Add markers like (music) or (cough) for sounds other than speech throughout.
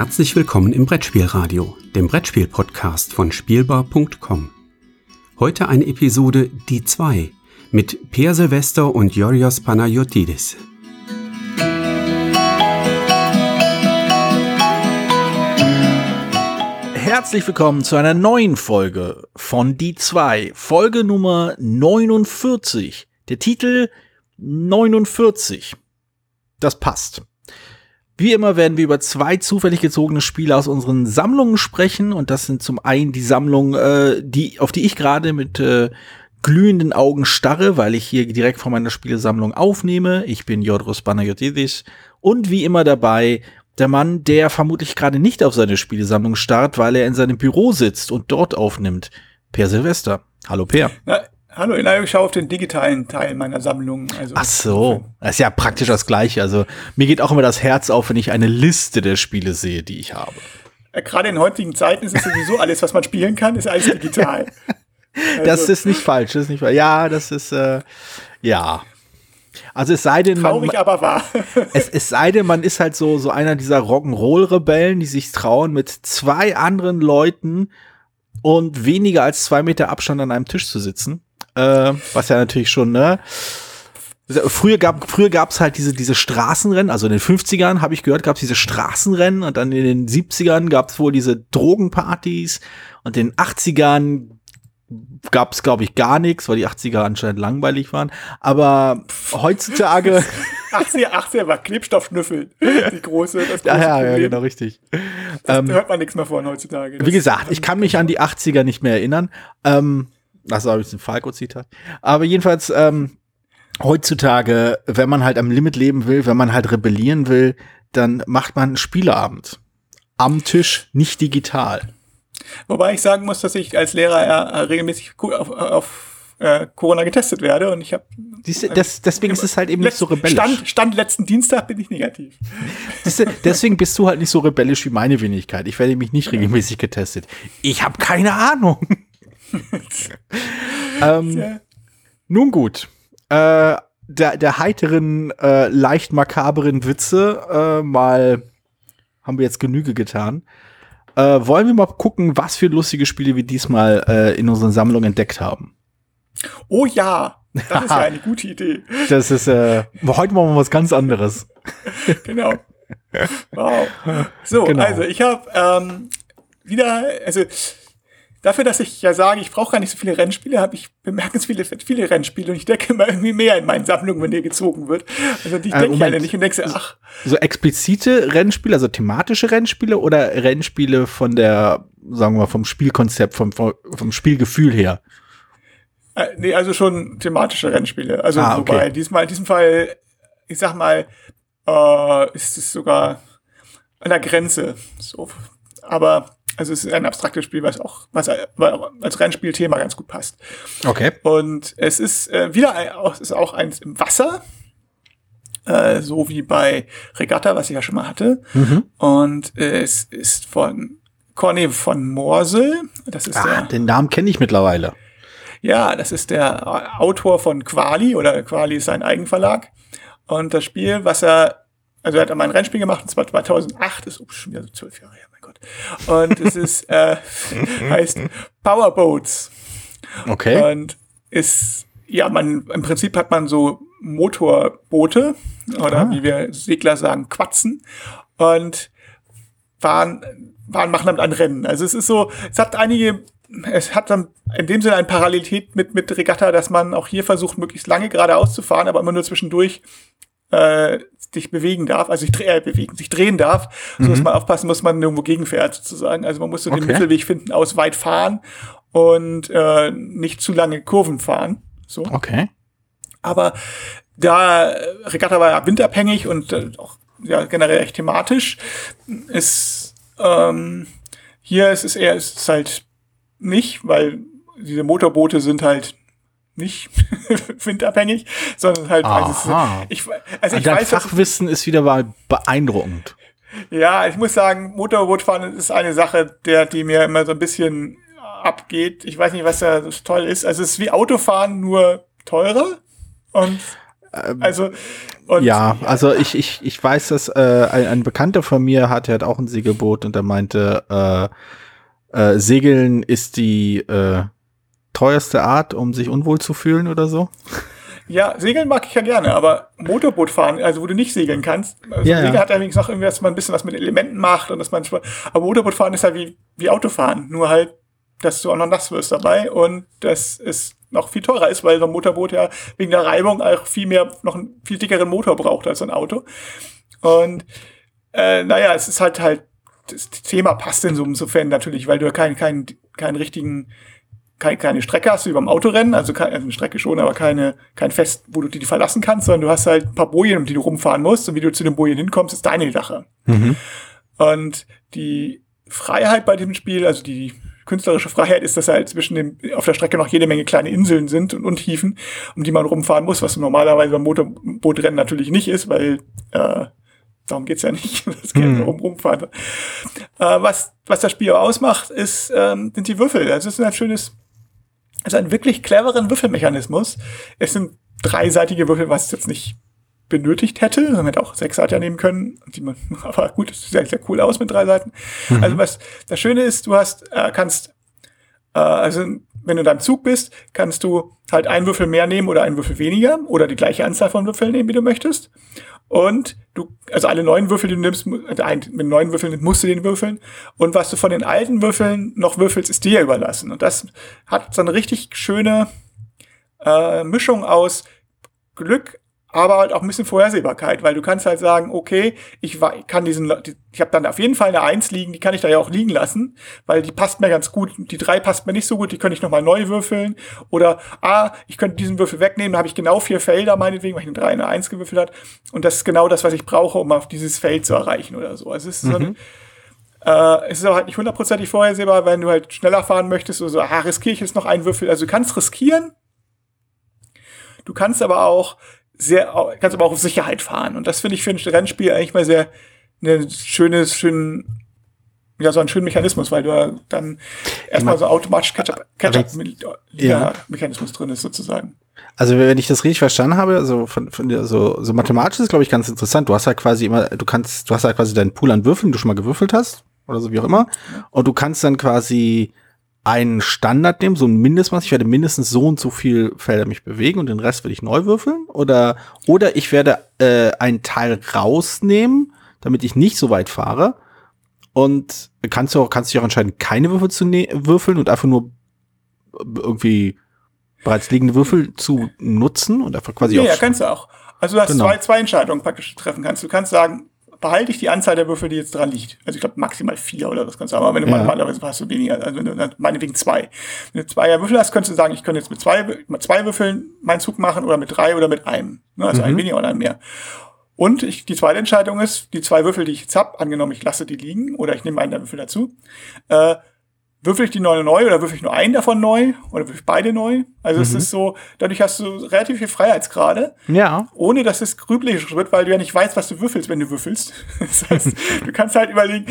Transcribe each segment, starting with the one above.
Herzlich willkommen im Brettspielradio, dem Brettspiel-Podcast von Spielbar.com. Heute eine Episode Die 2 mit Per Silvester und Yorios Panayotidis. Herzlich willkommen zu einer neuen Folge von Die 2, Folge Nummer 49. Der Titel 49. Das passt. Wie immer werden wir über zwei zufällig gezogene Spiele aus unseren Sammlungen sprechen. Und das sind zum einen die Sammlung, äh, die, auf die ich gerade mit äh, glühenden Augen starre, weil ich hier direkt von meiner Spielesammlung aufnehme. Ich bin Jodros Banayotidis. Und wie immer dabei der Mann, der vermutlich gerade nicht auf seine Spielesammlung starrt, weil er in seinem Büro sitzt und dort aufnimmt. Per Silvester. Hallo Per. Na, Hallo, ich schaue auf den digitalen Teil meiner Sammlung. Also Ach so, das ist ja praktisch das Gleiche. Also mir geht auch immer das Herz auf, wenn ich eine Liste der Spiele sehe, die ich habe. Äh, gerade in heutigen Zeiten ist es sowieso alles, was man spielen kann, ist alles digital. (laughs) also. Das ist nicht falsch, das ist nicht falsch. Ja, das ist äh, ja. Also es sei denn, man, Traurig, aber wahr. (laughs) es, es sei denn, man ist halt so, so einer dieser Rock'n'Roll-Rebellen, die sich trauen, mit zwei anderen Leuten und weniger als zwei Meter Abstand an einem Tisch zu sitzen äh, was ja natürlich schon, ne? Früher gab früher gab's halt diese diese Straßenrennen, also in den 50ern habe ich gehört, gab's diese Straßenrennen und dann in den 70ern gab's wohl diese Drogenpartys und in den 80ern gab's glaube ich gar nichts, weil die 80er anscheinend langweilig waren, aber heutzutage (laughs) 80er, 80er war Klebstoffschnüffel, die große, das große ja, ja, genau richtig. Das ähm, hört man nichts mehr von heutzutage. Das wie gesagt, ich kann mich an die 80er nicht mehr erinnern. Ähm, das war ein Falco-Zitat. Aber jedenfalls, ähm, heutzutage, wenn man halt am Limit leben will, wenn man halt rebellieren will, dann macht man einen Spieleabend. Am Tisch, nicht digital. Wobei ich sagen muss, dass ich als Lehrer ja regelmäßig auf, auf äh, Corona getestet werde und ich habe deswegen ist es halt eben nicht so rebellisch. Stand, Stand letzten Dienstag bin ich negativ. Siehste, deswegen bist du halt nicht so rebellisch wie meine Wenigkeit. Ich werde mich nicht regelmäßig getestet. Ich habe keine Ahnung. (laughs) ähm, nun gut. Äh, der, der heiteren, äh, leicht makaberen Witze äh, mal haben wir jetzt Genüge getan. Äh, wollen wir mal gucken, was für lustige Spiele wir diesmal äh, in unserer Sammlung entdeckt haben? Oh ja, das ist ja (laughs) eine gute Idee. Das ist, äh, heute machen wir was ganz anderes. (laughs) genau. Wow. So, genau. also ich habe ähm, wieder, also dafür, dass ich ja sage, ich brauche gar nicht so viele Rennspiele, habe ich bemerkenswerte viele, viele Rennspiele und ich denke immer irgendwie mehr in meinen Sammlungen, wenn der gezogen wird. Also ich äh, denke äh, alle nicht und denke, ach. So explizite Rennspiele, also thematische Rennspiele oder Rennspiele von der, sagen wir mal, vom Spielkonzept, vom, vom Spielgefühl her? Äh, nee, also schon thematische Rennspiele. Also ah, okay. wobei, diesmal, in diesem Fall, ich sag mal, äh, ist es sogar an der Grenze. So. Aber also es ist ein abstraktes Spiel, was auch was als Rennspielthema ganz gut passt. Okay. Und es ist äh, wieder ein, es ist auch eins im Wasser, äh, so wie bei Regatta, was ich ja schon mal hatte. Mhm. Und äh, es ist von Corne von Morsel. Das ist ah, der, den Namen kenne ich mittlerweile. Ja, das ist der Autor von Quali oder Quali ist sein Eigenverlag. Und das Spiel, was er, also er hat einmal ein Rennspiel gemacht, und zwar 2008, ist schon wieder so zwölf Jahre her. Und es ist, äh, (laughs) heißt Powerboats. Okay. Und ist, ja, man, im Prinzip hat man so Motorboote oder ah. wie wir Segler sagen, Quatzen und fahren, fahren, machen damit ein Rennen. Also es ist so, es hat einige, es hat dann in dem Sinne eine Parallelität mit, mit Regatta, dass man auch hier versucht, möglichst lange geradeaus zu fahren, aber immer nur zwischendurch äh, sich bewegen darf, also sich äh, bewegen, sich drehen darf, so dass mhm. man aufpassen muss, man irgendwo gegenfährt sozusagen. Also man muss so okay. den Mittelweg finden aus weit fahren und äh, nicht zu lange Kurven fahren. So. Okay. Aber da Regatta war ja windabhängig und äh, auch ja, generell echt thematisch, ist ähm, hier ist es eher ist es halt nicht, weil diese Motorboote sind halt nicht (laughs) windabhängig, sondern halt, Aha. ich, also ich Dein weiß, Fachwissen ist wieder mal beeindruckend. Ja, ich muss sagen, Motorbootfahren ist eine Sache, der, die mir immer so ein bisschen abgeht. Ich weiß nicht, was da so toll ist. Also es ist wie Autofahren, nur teurer und Ähm, also und, ja, also ich, ich, ich weiß, dass äh, ein, ein Bekannter von mir hatte halt auch ein Segelboot und er meinte, äh, äh, Segeln ist die äh, teuerste Art, um sich unwohl zu fühlen oder so. Ja, segeln mag ich ja gerne, aber Motorboot fahren, also wo du nicht segeln kannst. Also ja, Segeln ja. hat ja wenigstens noch irgendwie, dass man ein bisschen was mit Elementen macht und dass man, aber Motorboot fahren ist ja wie, wie Autofahren, nur halt, dass du auch noch nass wirst dabei und das ist noch viel teurer ist, weil so ein Motorboot ja wegen der Reibung auch viel mehr, noch einen viel dickeren Motor braucht als ein Auto. Und äh, naja, es ist halt halt, das Thema passt insofern natürlich, weil du keinen keinen keinen richtigen keine, keine Strecke hast wie beim Autorennen, also keine, also eine Strecke schon, aber keine, kein Fest, wo du die verlassen kannst, sondern du hast halt ein paar Bojen, um die du rumfahren musst und wie du zu den Bojen hinkommst, ist deine Sache. Mhm. Und die Freiheit bei diesem Spiel, also die künstlerische Freiheit ist, dass halt zwischen dem, auf der Strecke noch jede Menge kleine Inseln sind und Untiefen, um die man rumfahren muss, was normalerweise beim Motorbootrennen natürlich nicht ist, weil äh, darum geht's ja nicht. (laughs) Das geht mhm. rum, rumfahren. Äh, was, was das Spiel ausmacht, ist, ähm, sind die Würfel. Das ist ein schönes also einen wirklich cleveren Würfelmechanismus. Es sind dreiseitige Würfel, was es jetzt nicht benötigt hätte. Man hätte auch sechs Seiten nehmen können. Die man, (laughs) aber gut, es sieht sehr, sehr cool aus mit drei Seiten. Mhm. Also was das Schöne ist, du hast, äh, kannst, äh, also wenn du in deinem Zug bist, kannst du halt einen Würfel mehr nehmen oder einen Würfel weniger oder die gleiche Anzahl von Würfeln nehmen, wie du möchtest. Und du, also alle neuen Würfel, die du nimmst, also mit neuen Würfeln musst du den würfeln. Und was du von den alten Würfeln noch würfelst, ist dir überlassen. Und das hat so eine richtig schöne äh, Mischung aus Glück, aber halt auch ein bisschen Vorhersehbarkeit, weil du kannst halt sagen, okay, ich kann diesen, ich habe dann auf jeden Fall eine Eins liegen, die kann ich da ja auch liegen lassen, weil die passt mir ganz gut, die drei passt mir nicht so gut, die könnte ich nochmal neu würfeln. Oder, ah, ich könnte diesen Würfel wegnehmen, da habe ich genau vier Felder, meinetwegen, weil ich eine drei und eine Eins gewürfelt hat. Und das ist genau das, was ich brauche, um auf dieses Feld zu erreichen oder so. Also es ist mhm. so ein, äh, es ist auch halt nicht hundertprozentig vorhersehbar, wenn du halt schneller fahren möchtest oder so, ah, riskiere ich jetzt noch einen Würfel. Also du kannst riskieren, Du kannst aber auch sehr, kannst aber auch auf Sicherheit fahren. Und das finde ich für ein Rennspiel eigentlich mal sehr, eine schönes, schön, ja, so einen schönen Mechanismus, weil du dann erstmal so automatisch Catch-up-Mechanismus drin ist, sozusagen. Also, wenn ich das richtig verstanden habe, also von, von der, so, so mathematisch ist, glaube ich, ganz interessant. Du hast ja quasi immer, du kannst, du hast ja quasi deinen Pool an Würfeln, die du schon mal gewürfelt hast, oder so wie auch immer. Und du kannst dann quasi einen Standard nehmen, so ein Mindestmaß, ich werde mindestens so und so viel Felder mich bewegen und den Rest will ich neu würfeln oder oder ich werde äh, einen Teil rausnehmen, damit ich nicht so weit fahre und kannst du auch kannst du auch entscheiden, keine Würfel zu ne-, würfeln und einfach nur irgendwie bereits liegende Würfel zu nutzen und einfach quasi ja, ja kannst du auch. Also du hast genau. zwei, zwei Entscheidungen praktisch treffen kannst. Du kannst sagen, behalte ich die Anzahl der Würfel, die jetzt dran liegt. Also ich glaube maximal vier oder das kannst du, aber wenn du ja. normalerweise hast du weniger, also wenn du meinetwegen zwei. Wenn du zwei Würfel hast, könntest du sagen, ich könnte jetzt mit zwei, mit zwei Würfeln meinen Zug machen oder mit drei oder mit einem. Ne? Also mhm. ein weniger oder ein mehr. Und ich, die zweite Entscheidung ist, die zwei Würfel, die ich jetzt hab, angenommen, ich lasse die liegen oder ich nehme einen der Würfel dazu, äh, würfel ich die neue neu oder würfel ich nur einen davon neu oder würfel ich beide neu? Also mhm. es ist so, dadurch hast du relativ viel Freiheitsgrade. Ja. Ohne dass es grübelig wird, weil du ja nicht weißt, was du würfelst, wenn du würfelst. (laughs) Das heißt, (laughs) du kannst halt überlegen,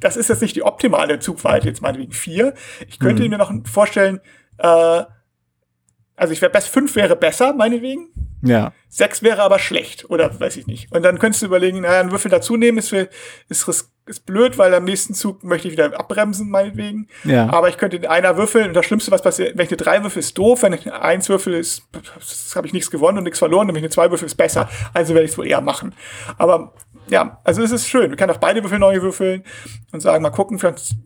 das ist jetzt nicht die optimale Zugweite, jetzt meinetwegen vier. Ich könnte mhm. mir noch vorstellen, äh, also ich wäre best, fünf wäre besser, meinetwegen. Ja. Sechs wäre aber schlecht, oder weiß ich nicht. Und dann könntest du überlegen, naja, einen Würfel dazu nehmen ist, ist, ist blöd, weil am nächsten Zug möchte ich wieder abbremsen, meinetwegen. Ja. Aber ich könnte in einer würfeln und das Schlimmste, was passiert, wenn ich eine drei würfel, ist doof, wenn ich eine eins würfel, ist, habe ich nichts gewonnen und nichts verloren, wenn ich eine zwei würfel, ist besser. Also werde ich es wohl eher machen. Aber ja, also es ist schön. Wir können auch beide Würfel neu würfeln und sagen, mal gucken, vielleicht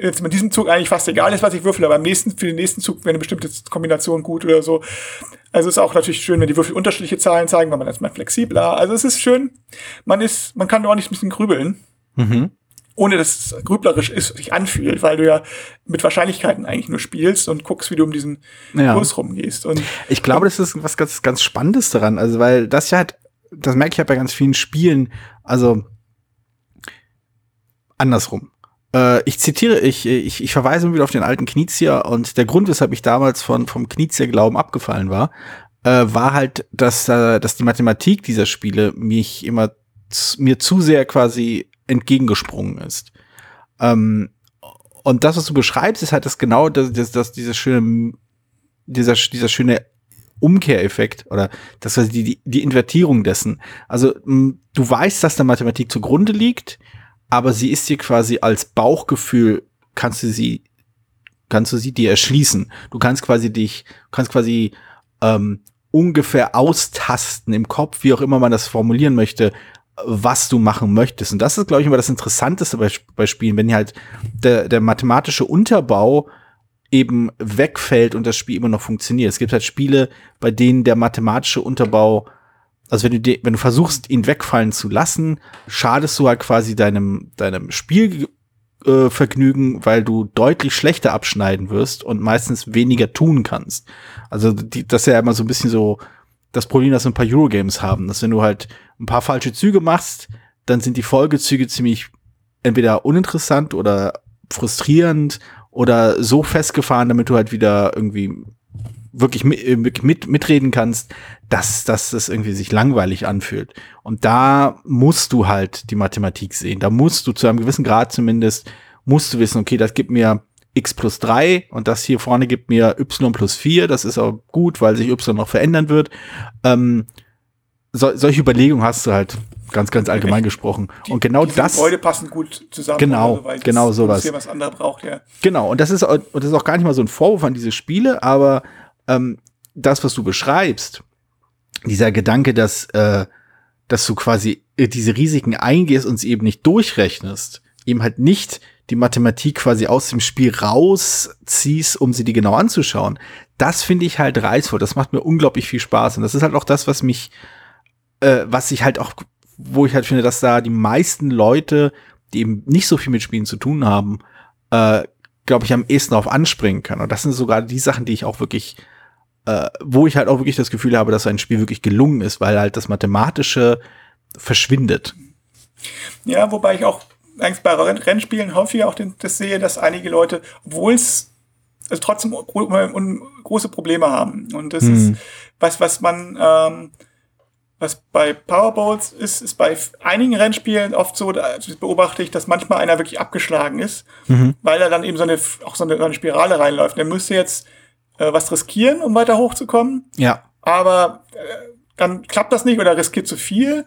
jetzt mit diesem Zug eigentlich fast egal ist, was ich würfel, aber am nächsten, für den nächsten Zug wäre eine bestimmte Kombination gut oder so. Also ist auch natürlich schön, wenn die Würfel unterschiedliche Zahlen zeigen, weil man ist mal flexibler. Also es ist schön, man ist, man kann ordentlich ein bisschen grübeln. Mhm. Ohne dass es grüblerisch ist, sich anfühlt, weil du ja mit Wahrscheinlichkeiten eigentlich nur spielst und guckst, wie du um diesen ja. Kurs rumgehst. Und ich glaube, das ist was ganz, ganz Spannendes daran. Also, weil das ja halt, das merke ich ja bei ganz vielen Spielen, also andersrum äh, ich zitiere, ich, ich, ich verweise wieder auf den alten Knizier und der Grund, weshalb ich damals von, vom Knizier-Glauben abgefallen war, äh, war halt, dass, äh, dass die Mathematik dieser Spiele mich immer mir zu sehr quasi entgegengesprungen ist. Ähm, und das, was du beschreibst, ist halt das genau das, das, das diese schöne, dieser, dieser schöne Umkehreffekt oder das war die, die, die Invertierung dessen. Also mh, du weißt, dass der Mathematik zugrunde liegt, aber sie ist dir quasi als Bauchgefühl, kannst du sie, kannst du sie dir erschließen. Du kannst quasi dich, kannst quasi ähm, ungefähr austasten im Kopf, wie auch immer man das formulieren möchte, was du machen möchtest. Und das ist, glaube ich, immer das Interessanteste bei, bei Spielen, wenn halt der, der mathematische Unterbau eben wegfällt und das Spiel immer noch funktioniert. Es gibt halt Spiele, bei denen der mathematische Unterbau, also wenn du, wenn du versuchst, ihn wegfallen zu lassen, schadest du halt quasi deinem, deinem Spielvergnügen, äh, weil du deutlich schlechter abschneiden wirst und meistens weniger tun kannst. Also die, das ist ja immer so ein bisschen so das Problem, das ein paar Eurogames haben, dass wenn du halt ein paar falsche Züge machst, dann sind die Folgezüge ziemlich entweder uninteressant oder frustrierend oder so festgefahren, damit du halt wieder irgendwie wirklich mit, mit, mitreden kannst, dass, dass das irgendwie sich langweilig anfühlt. Und da musst du halt die Mathematik sehen. Da musst du zu einem gewissen Grad zumindest, musst du wissen, okay, das gibt mir x plus 3 und das hier vorne gibt mir y plus 4. Das ist auch gut, weil sich y noch verändern wird. Ähm, so, solche Überlegungen hast du halt ganz, ganz allgemein gesprochen. Die, und genau das. Gebäude passen gut zusammen. Genau, also, genau sowas. Hier was andere braucht, ja. Genau, und das ist, und das ist auch gar nicht mal so ein Vorwurf an diese Spiele, aber ähm, das, was du beschreibst, dieser Gedanke, dass, äh, dass du quasi äh, diese Risiken eingehst und sie eben nicht durchrechnest, eben halt nicht die Mathematik quasi aus dem Spiel rausziehst, um sie dir genau anzuschauen, das finde ich halt reizvoll. Das macht mir unglaublich viel Spaß. Und das ist halt auch das, was mich, äh, was ich halt auch wo ich halt finde, dass da die meisten Leute, die eben nicht so viel mit Spielen zu tun haben, äh, glaube ich, am ehesten auf anspringen können. Und das sind sogar die Sachen, die ich auch wirklich, äh, wo ich halt auch wirklich das Gefühl habe, dass ein Spiel wirklich gelungen ist, weil halt das Mathematische verschwindet. Ja, wobei ich auch eigentlich bei Rennspielen häufig auch den, das sehe, dass einige Leute, obwohl es also trotzdem große Probleme haben. Und das hm. ist was, was man ähm, was bei Powerbowls ist, ist bei einigen Rennspielen oft so, da beobachte ich, dass manchmal einer wirklich abgeschlagen ist, mhm. weil er dann eben so eine, auch so eine, so eine Spirale reinläuft. Der müsste jetzt äh, was riskieren, um weiter hochzukommen. Ja. Aber äh, dann klappt das nicht oder riskiert zu viel.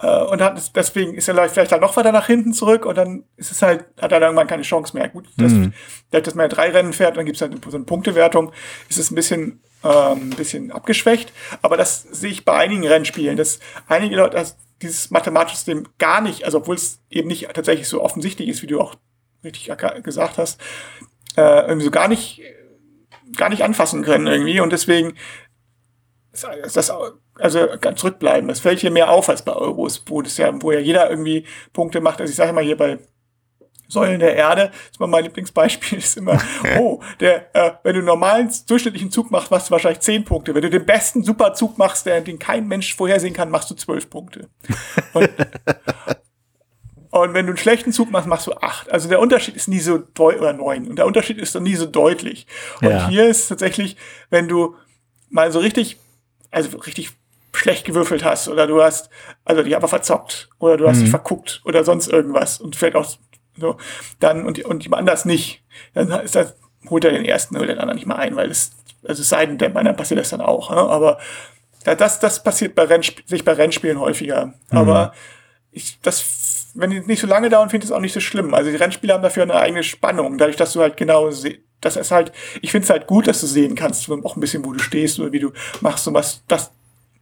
Äh, und hat, deswegen ist er vielleicht dann noch weiter nach hinten zurück und dann ist es halt, hat er dann irgendwann keine Chance mehr. Gut, das, mhm. dadurch, dass man ja drei Rennen fährt, dann gibt es halt so eine Punktewertung, ist es ein bisschen ähm, ein bisschen abgeschwächt. Aber das sehe ich bei einigen Rennspielen, dass einige Leute dass dieses mathematische System gar nicht, also obwohl es eben nicht tatsächlich so offensichtlich ist, wie du auch richtig gesagt hast, äh, irgendwie so gar nicht, gar nicht anfassen können irgendwie. Und deswegen ist das also ganz zurückbleiben. Das fällt hier mehr auf als bei Euros, wo das ja, wo ja jeder irgendwie Punkte macht. Also ich sage mal hier bei Säulen der Erde, das ist mal mein Lieblingsbeispiel, (laughs) ist immer, oh, der, äh, wenn du einen normalen, durchschnittlichen Zug machst, machst du wahrscheinlich zehn Punkte. Wenn du den besten Superzug machst, der, den kein Mensch vorhersehen kann, machst du zwölf Punkte. Und, (laughs) und wenn du einen schlechten Zug machst, machst du acht. Also der Unterschied ist nie so deutlich, oder neun. Und der Unterschied ist dann nie so deutlich. Und ja. hier ist tatsächlich, wenn du mal so richtig, also richtig schlecht gewürfelt hast oder du hast, also die aber verzockt oder du hast mhm. dich verguckt oder sonst irgendwas und vielleicht auch so, dann, und, und jemand anders nicht, dann ist das, holt er den ersten oder den anderen nicht mal ein, weil es, also es sei denn, der dann passiert das dann auch. Ne? Aber das, das passiert bei Rennsp sich bei Rennspielen häufiger. Mhm. Aber ich, das, wenn die nicht so lange dauern, finde ich es auch nicht so schlimm. Also die Rennspiele haben dafür eine eigene Spannung, dadurch, dass du halt genau das ist halt, ich finde es halt gut, dass du sehen kannst, auch ein bisschen, wo du stehst oder wie du machst und was, das,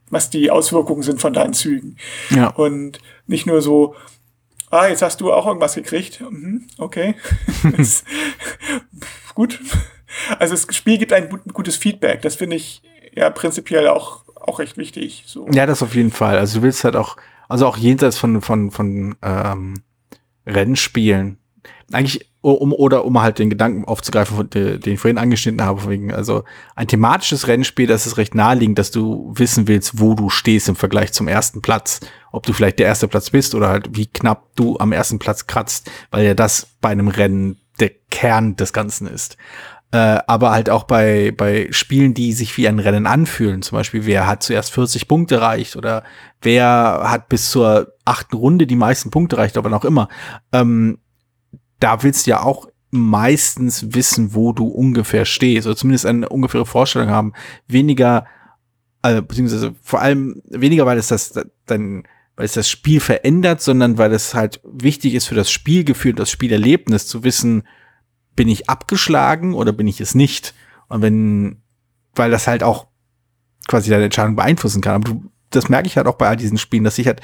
was die Auswirkungen sind von deinen Zügen. Ja. Und nicht nur so, ah, jetzt hast du auch irgendwas gekriegt. Mhm, okay. (laughs) gut. Also das Spiel gibt ein gutes Feedback. Das finde ich ja prinzipiell auch, auch recht wichtig. So. Ja, das auf jeden Fall. Also du willst halt auch, also auch jenseits von, von, von ähm, Rennspielen. Eigentlich um oder um halt den Gedanken aufzugreifen, den ich vorhin angeschnitten habe, wegen, also ein thematisches Rennspiel, das ist recht naheliegend, dass du wissen willst, wo du stehst im Vergleich zum ersten Platz. Ob du vielleicht der erste Platz bist oder halt wie knapp du am ersten Platz kratzt, weil ja das bei einem Rennen der Kern des Ganzen ist. Äh, aber halt auch bei, bei Spielen, die sich wie ein Rennen anfühlen, zum Beispiel, wer hat zuerst 40 Punkte erreicht oder wer hat bis zur achten Runde die meisten Punkte erreicht, aber noch immer. Ähm, da willst du ja auch meistens wissen, wo du ungefähr stehst, oder zumindest eine ungefähre Vorstellung haben. Weniger, Also, beziehungsweise vor allem weniger, weil es das dann, weil es das Spiel verändert, sondern weil es halt wichtig ist für das Spielgefühl, das Spielerlebnis zu wissen, bin ich abgeschlagen oder bin ich es nicht? Und wenn, weil das halt auch quasi deine Entscheidung beeinflussen kann. Aber du, das merke ich halt auch bei all diesen Spielen, dass ich halt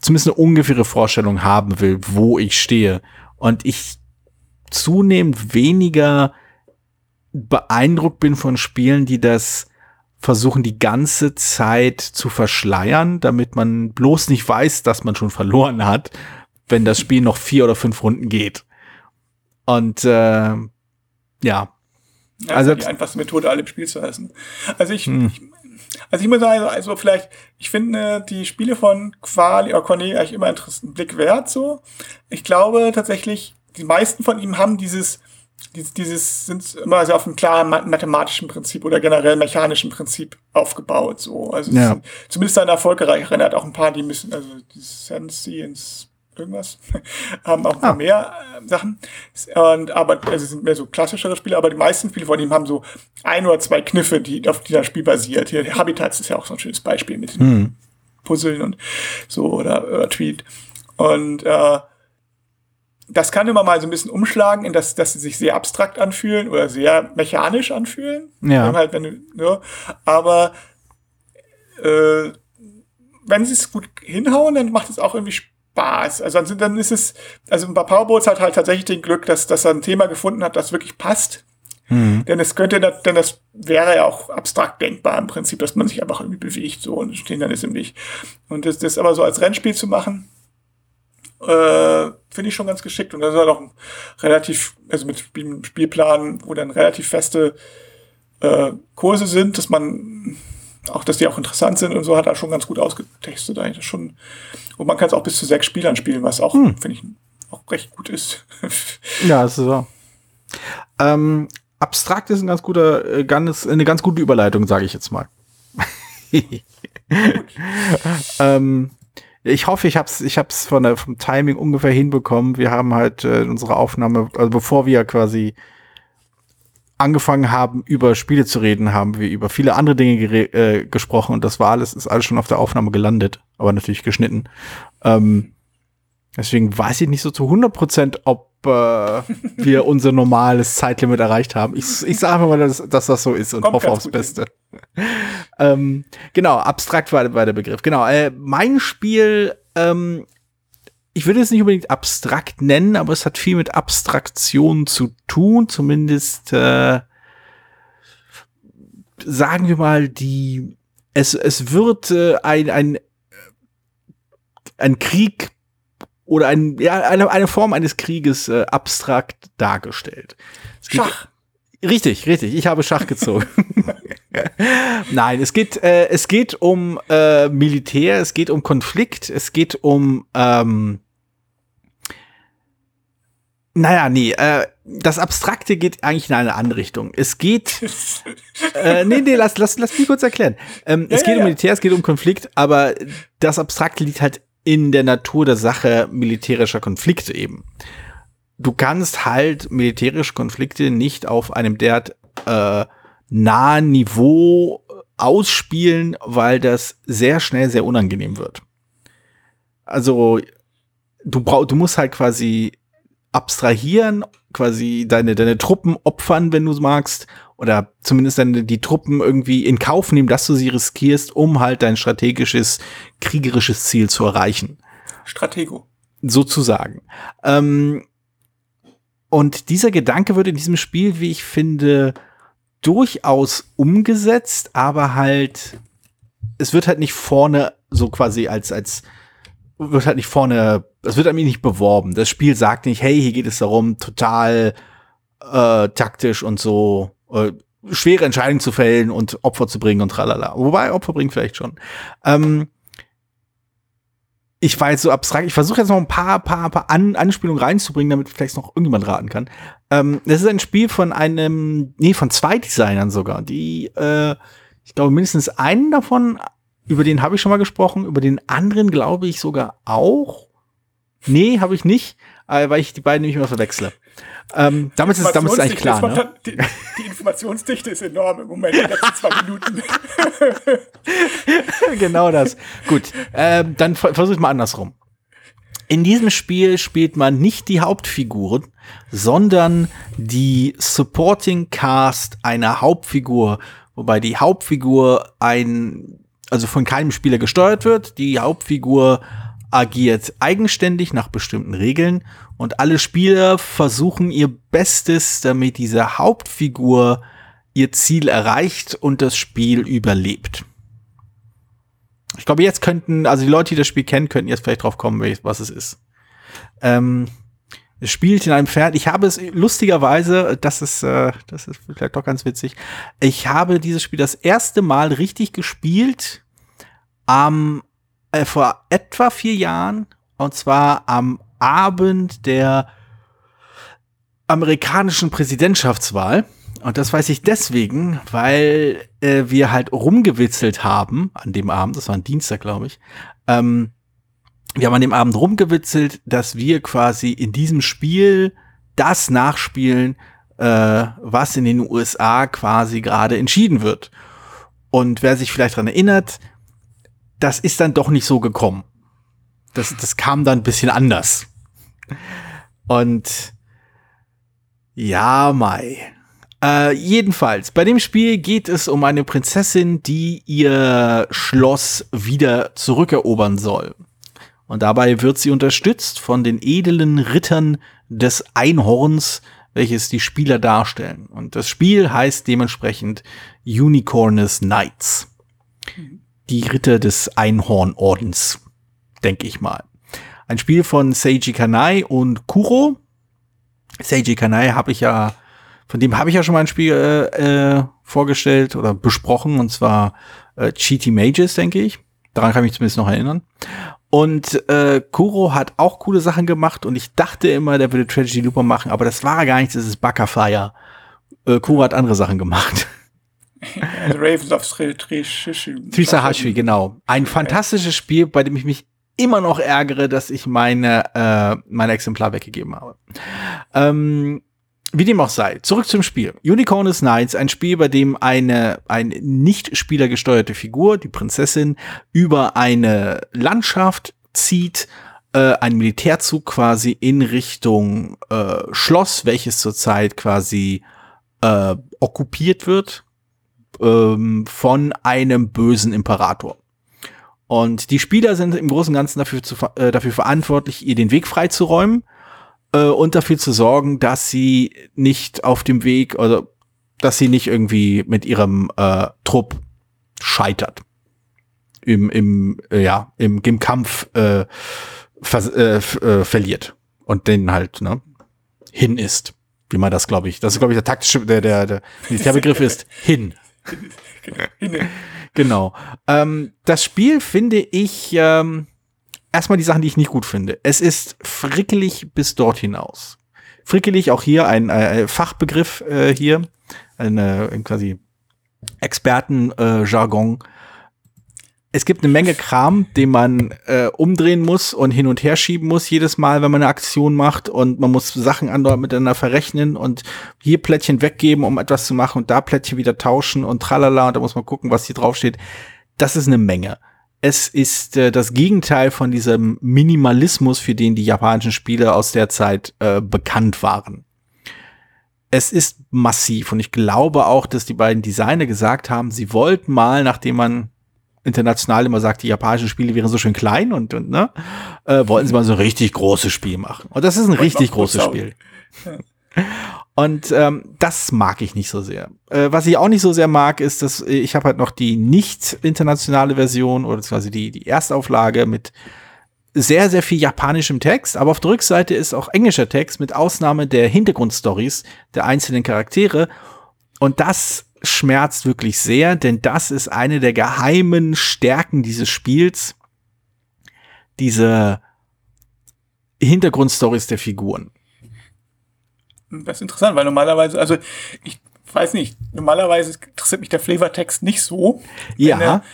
zumindest eine ungefähre Vorstellung haben will, wo ich stehe. Und ich zunehmend weniger beeindruckt bin von Spielen, die das versuchen die ganze Zeit zu verschleiern, damit man bloß nicht weiß, dass man schon verloren hat, wenn das Spiel noch vier oder fünf Runden geht. Und äh, ja. Ja, also die einfachste Methode, alle im Spiel zu lassen. Also ich, hm. ich also ich muss sagen, also vielleicht, ich finde die Spiele von Quali oder Cornet eigentlich immer einen Blick wert so. Ich glaube tatsächlich, die meisten von ihm haben dieses, dieses, dieses sind immer sehr auf einem klaren mathematischen Prinzip oder generell mechanischen Prinzip aufgebaut. So. Also ja. zumindest seine erfolgreicheren, er hat auch ein paar, die müssen, also die Sensi ins irgendwas, (laughs) haben auch ah. mehr äh, Sachen. Und, aber also sind mehr so klassischere Spiele, aber die meisten Spiele von ihm haben so ein oder zwei Kniffe, die auf die das Spiel basiert. Hier Habitats ist ja auch so ein schönes Beispiel mit hm. Puzzeln und so oder, oder Tweet. Und äh, das kann immer mal so ein bisschen umschlagen, in das, dass sie sich sehr abstrakt anfühlen oder sehr mechanisch anfühlen. Ja. Halt, wenn du, ja. Aber äh, wenn sie es gut hinhauen, dann macht es auch irgendwie Spaß. Also dann ist es, also bei Powerboats hat halt tatsächlich den Glück, dass, dass er ein Thema gefunden hat, das wirklich passt. Mhm. Denn es könnte, denn das wäre ja auch abstrakt denkbar im Prinzip, dass man sich einfach irgendwie bewegt so und stehen dann ist im Weg. Und das, das aber so als Rennspiel zu machen, äh, finde ich schon ganz geschickt. Und das ist halt auch relativ, also mit Spielplan, wo dann relativ feste äh, Kurse sind, dass man auch, dass die auch interessant sind und so, hat er schon ganz gut ausgetestet eigentlich. Schon, und man kann es auch bis zu sechs Spielern spielen, was auch, hm. finde ich, auch recht gut ist. (laughs) ja, das ist so. Ähm, abstrakt ist ein ganz guter, äh, ganz, eine ganz gute Überleitung, sage ich jetzt mal. (laughs) ähm, ich hoffe, ich hab's, ich hab's von der, vom Timing ungefähr hinbekommen. Wir haben halt äh, unsere Aufnahme, also bevor wir quasi angefangen haben, über Spiele zu reden, haben wir über viele andere Dinge äh, gesprochen und das war alles, ist alles schon auf der Aufnahme gelandet, aber natürlich geschnitten. Ähm, deswegen weiß ich nicht so zu 100 Prozent, ob äh, (laughs) wir unser normales Zeitlimit erreicht haben. Ich, ich sage mal, dass, dass das so ist und Kommt hoffe aufs Beste. (laughs) ähm, genau, abstrakt war, war der Begriff. Genau, äh, mein Spiel ähm, ich würde es nicht unbedingt abstrakt nennen, aber es hat viel mit Abstraktion zu tun, zumindest äh, sagen wir mal, die es, es wird äh, ein, ein, ein Krieg oder ein, ja, eine, eine Form eines Krieges äh, abstrakt dargestellt. Schach. Richtig, richtig. Ich habe Schach gezogen. (laughs) (laughs) Nein, es geht, äh, es geht um äh, Militär, es geht um Konflikt, es geht um ähm, naja, nee, äh, das Abstrakte geht eigentlich in eine andere Richtung. Es geht. (laughs) äh, nee, nee, lass, lass, lass mich kurz erklären. Ähm, ja, es geht ja, um Militär, es geht um Konflikt, aber das Abstrakte liegt halt in der Natur der Sache militärischer Konflikte eben du kannst halt militärische Konflikte nicht auf einem derart äh, nahen Niveau ausspielen, weil das sehr schnell sehr unangenehm wird. Also du brauch, du musst halt quasi abstrahieren, quasi deine deine Truppen opfern, wenn du magst, oder zumindest deine die Truppen irgendwie in Kauf nehmen, dass du sie riskierst, um halt dein strategisches kriegerisches Ziel zu erreichen. Stratego. Sozusagen. Ähm, und dieser Gedanke wird in diesem Spiel, wie ich finde, durchaus umgesetzt, aber halt, es wird halt nicht vorne so quasi als, als, wird halt nicht vorne, es wird irgendwie nicht beworben. Das Spiel sagt nicht, hey, hier geht es darum, total äh, taktisch und so äh, schwere Entscheidungen zu fällen und Opfer zu bringen und tralala. Wobei Opfer bringen vielleicht schon. Ähm, ich war jetzt so abstrakt. Ich versuche jetzt noch ein paar, paar, paar An Anspielungen reinzubringen, damit vielleicht noch irgendjemand raten kann. Ähm, das ist ein Spiel von einem, nee, von zwei Designern sogar, die, äh, ich glaube, mindestens einen davon, über den habe ich schon mal gesprochen, über den anderen glaube ich sogar auch. Nee, habe ich nicht, äh, weil ich die beiden nämlich immer verwechsle. Ähm, damit ist, damit ist eigentlich klar. Ne? Die, die, Informationsdichte ist enorm im Moment, in den letzten zwei Minuten. (laughs) genau das. Gut, ähm, dann versuche ich mal andersrum. In diesem Spiel spielt man nicht die Hauptfiguren, sondern die Supporting Cast einer Hauptfigur, wobei die Hauptfigur ein, also von keinem Spieler gesteuert wird. Die Hauptfigur agiert eigenständig nach bestimmten Regeln und alle Spieler versuchen ihr Bestes, damit diese Hauptfigur ihr Ziel erreicht und das Spiel überlebt. Ich glaube, jetzt könnten, also die Leute, die das Spiel kennen, könnten jetzt vielleicht drauf kommen, was es ist. Ähm, es spielt in einem Pferd. Ich habe es lustigerweise, das ist, äh, das ist vielleicht doch ganz witzig. Ich habe dieses Spiel das erste Mal richtig gespielt am äh, vor etwa vier Jahren und zwar am Abend der amerikanischen Präsidentschaftswahl. Und das weiß ich deswegen, weil äh, wir halt rumgewitzelt haben an dem Abend, das war ein Dienstag, glaube ich. Ähm, wir haben an dem Abend rumgewitzelt, dass wir quasi in diesem Spiel das nachspielen, äh, was in den USA quasi gerade entschieden wird. Und wer sich vielleicht dran erinnert, das ist dann doch nicht so gekommen. Das, das kam dann ein bisschen anders. Und ja, Mai. Äh, jedenfalls, bei dem Spiel geht es um eine Prinzessin, die ihr Schloss wieder zurückerobern soll. Und dabei wird sie unterstützt von den edlen Rittern des Einhorns, welches die Spieler darstellen. Und das Spiel heißt dementsprechend Unicornus Knights. Die Ritter des Einhornordens, denke ich mal. Ein Spiel von Seiji Kanai und Kuro. Seiji Kanai habe ich ja von dem habe ich ja schon mal ein Spiel äh, äh, vorgestellt oder besprochen, und zwar äh, Cheaty Mages, denke ich. Daran kann ich mich zumindest noch erinnern. Und äh, Kuro hat auch coole Sachen gemacht und ich dachte immer, der würde Tragedy Looper machen, aber das war gar nichts, das ist Backerfire. Äh, Kuro hat andere Sachen gemacht. (laughs) Ravens of Trisahashi, genau. Ein fantastisches Spiel, bei dem ich mich immer noch ärgere, dass ich meine, äh, mein Exemplar weggegeben habe. Ähm, wie dem auch sei, zurück zum Spiel. Unicorn is Knights, ein Spiel, bei dem eine, eine nicht spielergesteuerte Figur, die Prinzessin, über eine Landschaft zieht, äh, ein Militärzug quasi in Richtung äh, Schloss, welches zurzeit quasi äh, okkupiert wird ähm, von einem bösen Imperator. Und die Spieler sind im Großen und Ganzen dafür, zu, äh, dafür verantwortlich, ihr den Weg freizuräumen äh, und dafür zu sorgen, dass sie nicht auf dem Weg oder dass sie nicht irgendwie mit ihrem äh, Trupp scheitert. Im, im, äh, ja, im, im Kampf äh, ver äh, äh, verliert und den halt ne, hin ist. Wie man das, glaube ich, das ist, glaube ich, der taktische, der, der, der Militärbegriff ist hin. (laughs) genau. Ähm, das Spiel finde ich ähm, erstmal die Sachen, die ich nicht gut finde. Es ist frickelig bis dort hinaus. Frickelig, auch hier ein äh, Fachbegriff äh, hier, eine quasi Expertenjargon. Äh, es gibt eine Menge Kram, den man äh, umdrehen muss und hin und her schieben muss jedes Mal, wenn man eine Aktion macht und man muss Sachen andauernd miteinander verrechnen und hier Plättchen weggeben, um etwas zu machen und da Plättchen wieder tauschen und tralala und da muss man gucken, was hier draufsteht. Das ist eine Menge. Es ist äh, das Gegenteil von diesem Minimalismus, für den die japanischen Spiele aus der Zeit äh, bekannt waren. Es ist massiv und ich glaube auch, dass die beiden Designer gesagt haben, sie wollten mal, nachdem man international immer sagt, die japanischen Spiele wären so schön klein und, und ne, äh, wollten sie mal so ein richtig großes Spiel machen. Und das ist ein richtig großes Spiel. (laughs) Und ähm, das mag ich nicht so sehr. Äh, was ich auch nicht so sehr mag, ist, dass ich habe halt noch die nicht internationale Version oder quasi die, die Erstauflage mit sehr, sehr viel japanischem Text, aber auf der Rückseite ist auch englischer Text mit Ausnahme der Hintergrundstories der einzelnen Charaktere. Und das schmerzt wirklich sehr, denn das ist eine der geheimen Stärken dieses Spiels. Diese Hintergrundstories der Figuren. Das ist interessant, weil normalerweise, also ich weiß nicht, normalerweise interessiert mich der Flavortext nicht so. Ja. Er,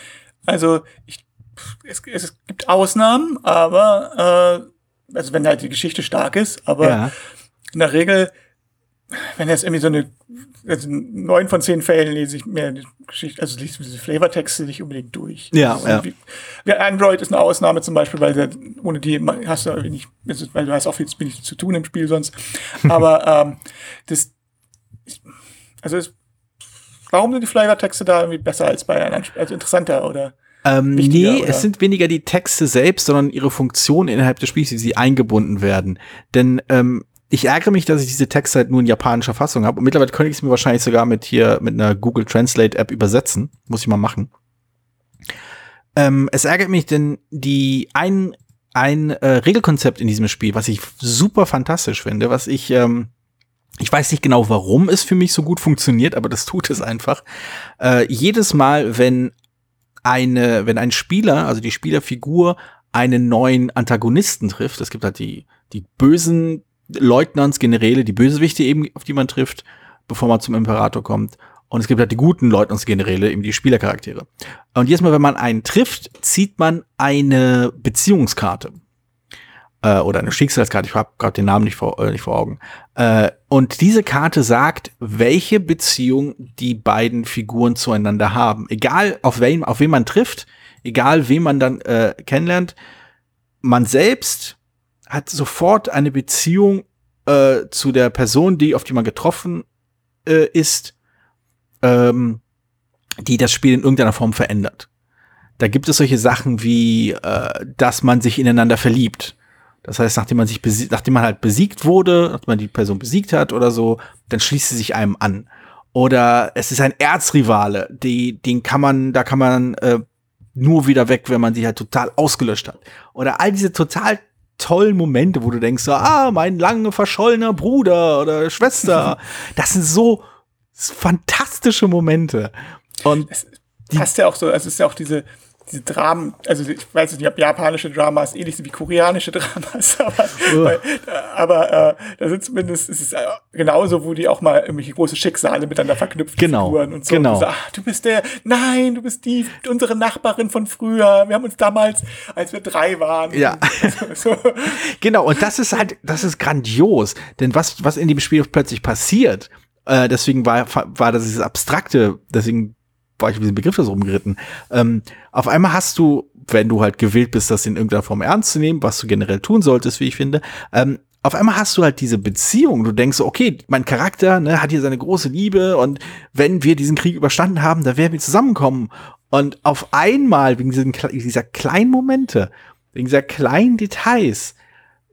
also ich, es, es gibt Ausnahmen, aber äh, also wenn halt die Geschichte stark ist, aber ja. in der Regel, wenn jetzt irgendwie so eine, also neun von zehn Fällen lese ich mehr die Geschichte, also lese diese Flavortexte nicht unbedingt durch. Ja, also ja. Wie. Android ist eine Ausnahme zum Beispiel, weil der, ohne die hast du irgendwie nicht, weil du hast auch viel wenig zu tun im Spiel sonst. (laughs) Aber ähm, das, also es, warum sind die Flavortexte da irgendwie besser als bei anderen, also interessanter oder? Ähm, nee, oder? es sind weniger die Texte selbst, sondern ihre Funktion innerhalb des Spiels, wie sie eingebunden werden. Denn ähm, ich ärgere mich, dass ich diese Texte halt nur in japanischer Fassung habe. Und mittlerweile könnte ich es mir wahrscheinlich sogar mit hier mit einer Google Translate App übersetzen. Muss ich mal machen. Ähm, es ärgert mich, denn die ein ein äh, Regelkonzept in diesem Spiel, was ich super fantastisch finde, was ich ähm, ich weiß nicht genau, warum es für mich so gut funktioniert, aber das tut es einfach. Äh, jedes Mal, wenn eine, wenn ein Spieler, also die Spielerfigur, einen neuen Antagonisten trifft, es gibt halt die, die bösen Leutnants, Generäle, die Bösewichte eben, auf die man trifft, bevor man zum Imperator kommt. Und es gibt halt die guten Leutnants, Generäle, eben die Spielercharaktere. Und jedes Mal, wenn man einen trifft, zieht man eine Beziehungskarte äh, oder eine Schicksalskarte, ich habe gerade den Namen nicht vor, äh, nicht vor Augen. Äh, und diese Karte sagt, welche Beziehung die beiden Figuren zueinander haben. Egal auf wen, auf wen man trifft, egal wen man dann äh, kennenlernt, man selbst hat sofort eine Beziehung äh, zu der Person, die auf die man getroffen äh, ist, ähm, die das Spiel in irgendeiner Form verändert. Da gibt es solche Sachen wie, äh, dass man sich ineinander verliebt das heißt, nachdem man sich nachdem man halt besiegt wurde, nachdem man die Person besiegt hat oder so, dann schließt sie sich einem an. Oder es ist ein Erzrivale, die, den kann man, da kann man äh, nur wieder weg, wenn man sie halt total ausgelöscht hat. Oder all diese total tollen Momente, wo du denkst, so, ah, mein lange verschollener Bruder oder Schwester. (laughs) Das sind so fantastische Momente. Und es passt ja auch so, es ist ja auch diese, diese Dramen, also ich weiß nicht, ob japanische Dramas ähnlich sind wie koreanische (laughs) Dramas, aber, weil, aber äh, da sind zumindest, es ist äh, genauso, wo die auch mal irgendwelche große Schicksale miteinander verknüpft genau. Figuren und so. Genau. Und so, ach, du bist der, nein, du bist die, unsere Nachbarin von früher. Wir haben uns damals, als wir drei waren. Ja. So, (laughs) so. Genau, und das ist halt, das ist grandios. Denn was, was in dem Spiel plötzlich passiert, äh, deswegen war, war das dieses Abstrakte, deswegen war ich auf diesen Begriff so rumgeritten. Ähm, auf einmal hast du, wenn du halt gewillt bist, das in irgendeiner Form ernst zu nehmen, was du generell tun solltest, wie ich finde, ähm, auf einmal hast du halt diese Beziehung. Du denkst, okay, mein Charakter ne, hat hier seine große Liebe und wenn wir diesen Krieg überstanden haben, dann werden wir zusammenkommen. Und auf einmal, wegen diesen, dieser kleinen Momente, wegen dieser kleinen Details,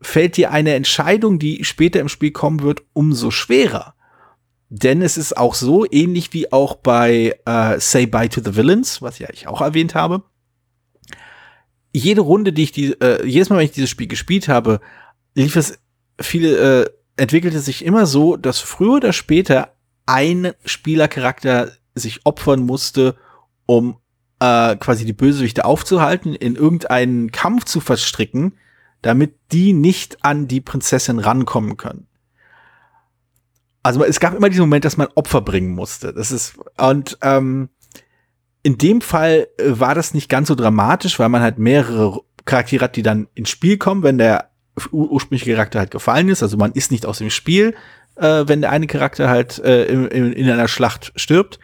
fällt dir eine Entscheidung, die später im Spiel kommen wird, umso schwerer. Denn es ist auch so, ähnlich wie auch bei äh, Say Bye to the Villains, was ja ich auch erwähnt habe. Jede Runde, die ich die, äh, jedes Mal, wenn ich dieses Spiel gespielt habe, lief es viele, äh, entwickelte sich immer so, dass früher oder später ein Spielercharakter sich opfern musste, um äh, quasi die Bösewichte aufzuhalten, in irgendeinen Kampf zu verstricken, damit die nicht an die Prinzessin rankommen können. Also es gab immer diesen Moment, dass man Opfer bringen musste. Das ist und ähm, in dem Fall äh, war das nicht ganz so dramatisch, weil man halt mehrere Charaktere hat, die dann ins Spiel kommen, wenn der ursprüngliche Charakter halt gefallen ist. Also man ist nicht aus dem Spiel, äh, wenn der eine Charakter halt äh, in, in, einer Schlacht stirbt.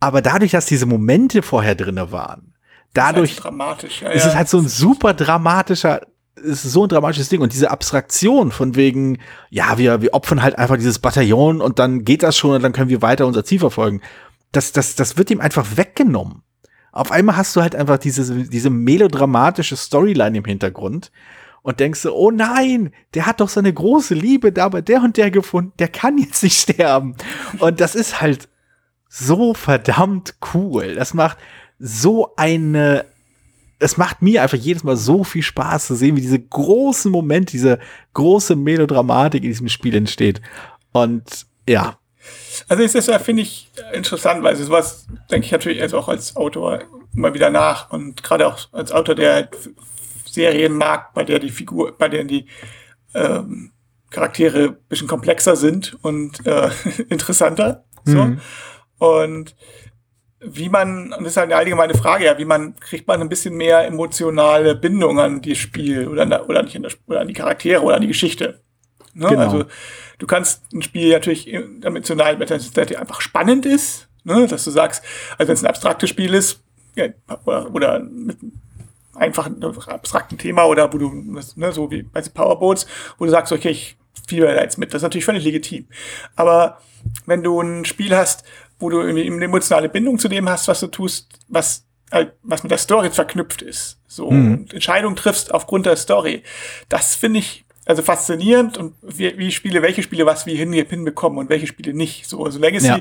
Aber dadurch, dass diese Momente vorher drinne waren, dadurch ist, halt dramatisch, ja, ist es halt so ein super dramatischer ist so ein dramatisches Ding. Und diese Abstraktion von wegen, ja, wir, wir opfern halt einfach dieses Bataillon und dann geht das schon und dann können wir weiter unser Ziel verfolgen. Das, das, das wird ihm einfach weggenommen. Auf einmal hast du halt einfach diese, diese melodramatische Storyline im Hintergrund und denkst so, oh nein, der hat doch seine große Liebe da bei der und der gefunden, der kann jetzt nicht sterben. Und das ist halt so verdammt cool. Das macht so eine es macht mir einfach jedes Mal so viel Spaß zu sehen, wie diese großen Momente, diese große Melodramatik in diesem Spiel entsteht. Und ja. Also ist das ja, finde ich, interessant, weil sowas denke ich natürlich also auch als Autor immer wieder nach und gerade auch als Autor, der halt Serien mag, bei der die Figur, bei denen die ähm, Charaktere ein bisschen komplexer sind und äh, (laughs) interessanter. So. Mhm. Und wie man, und das ist halt eine allgemeine Frage, ja, wie man, kriegt man ein bisschen mehr emotionale Bindung an die Spiel oder, an, oder nicht an, das, oder an die Charaktere oder an die Geschichte. Ne? Genau. Also du kannst ein Spiel natürlich emotional, dass es einfach spannend ist, ne? dass du sagst, also wenn es ein abstraktes Spiel ist, ja, oder, oder mit einfach ein abstrakten Thema oder wo du, ne, so wie bei Powerboats, wo du sagst, okay, ich fieber da jetzt mit. Das ist natürlich völlig legitim. Aber wenn du ein Spiel hast, wo du irgendwie eine emotionale Bindung zu dem hast, was du tust, was halt, was mit der Story verknüpft ist, so mhm. und Entscheidungen triffst aufgrund der Story, das finde ich also faszinierend und wie, wie Spiele, welche Spiele was wie hin, hinbekommen und welche Spiele nicht. So, also Legacy, ja.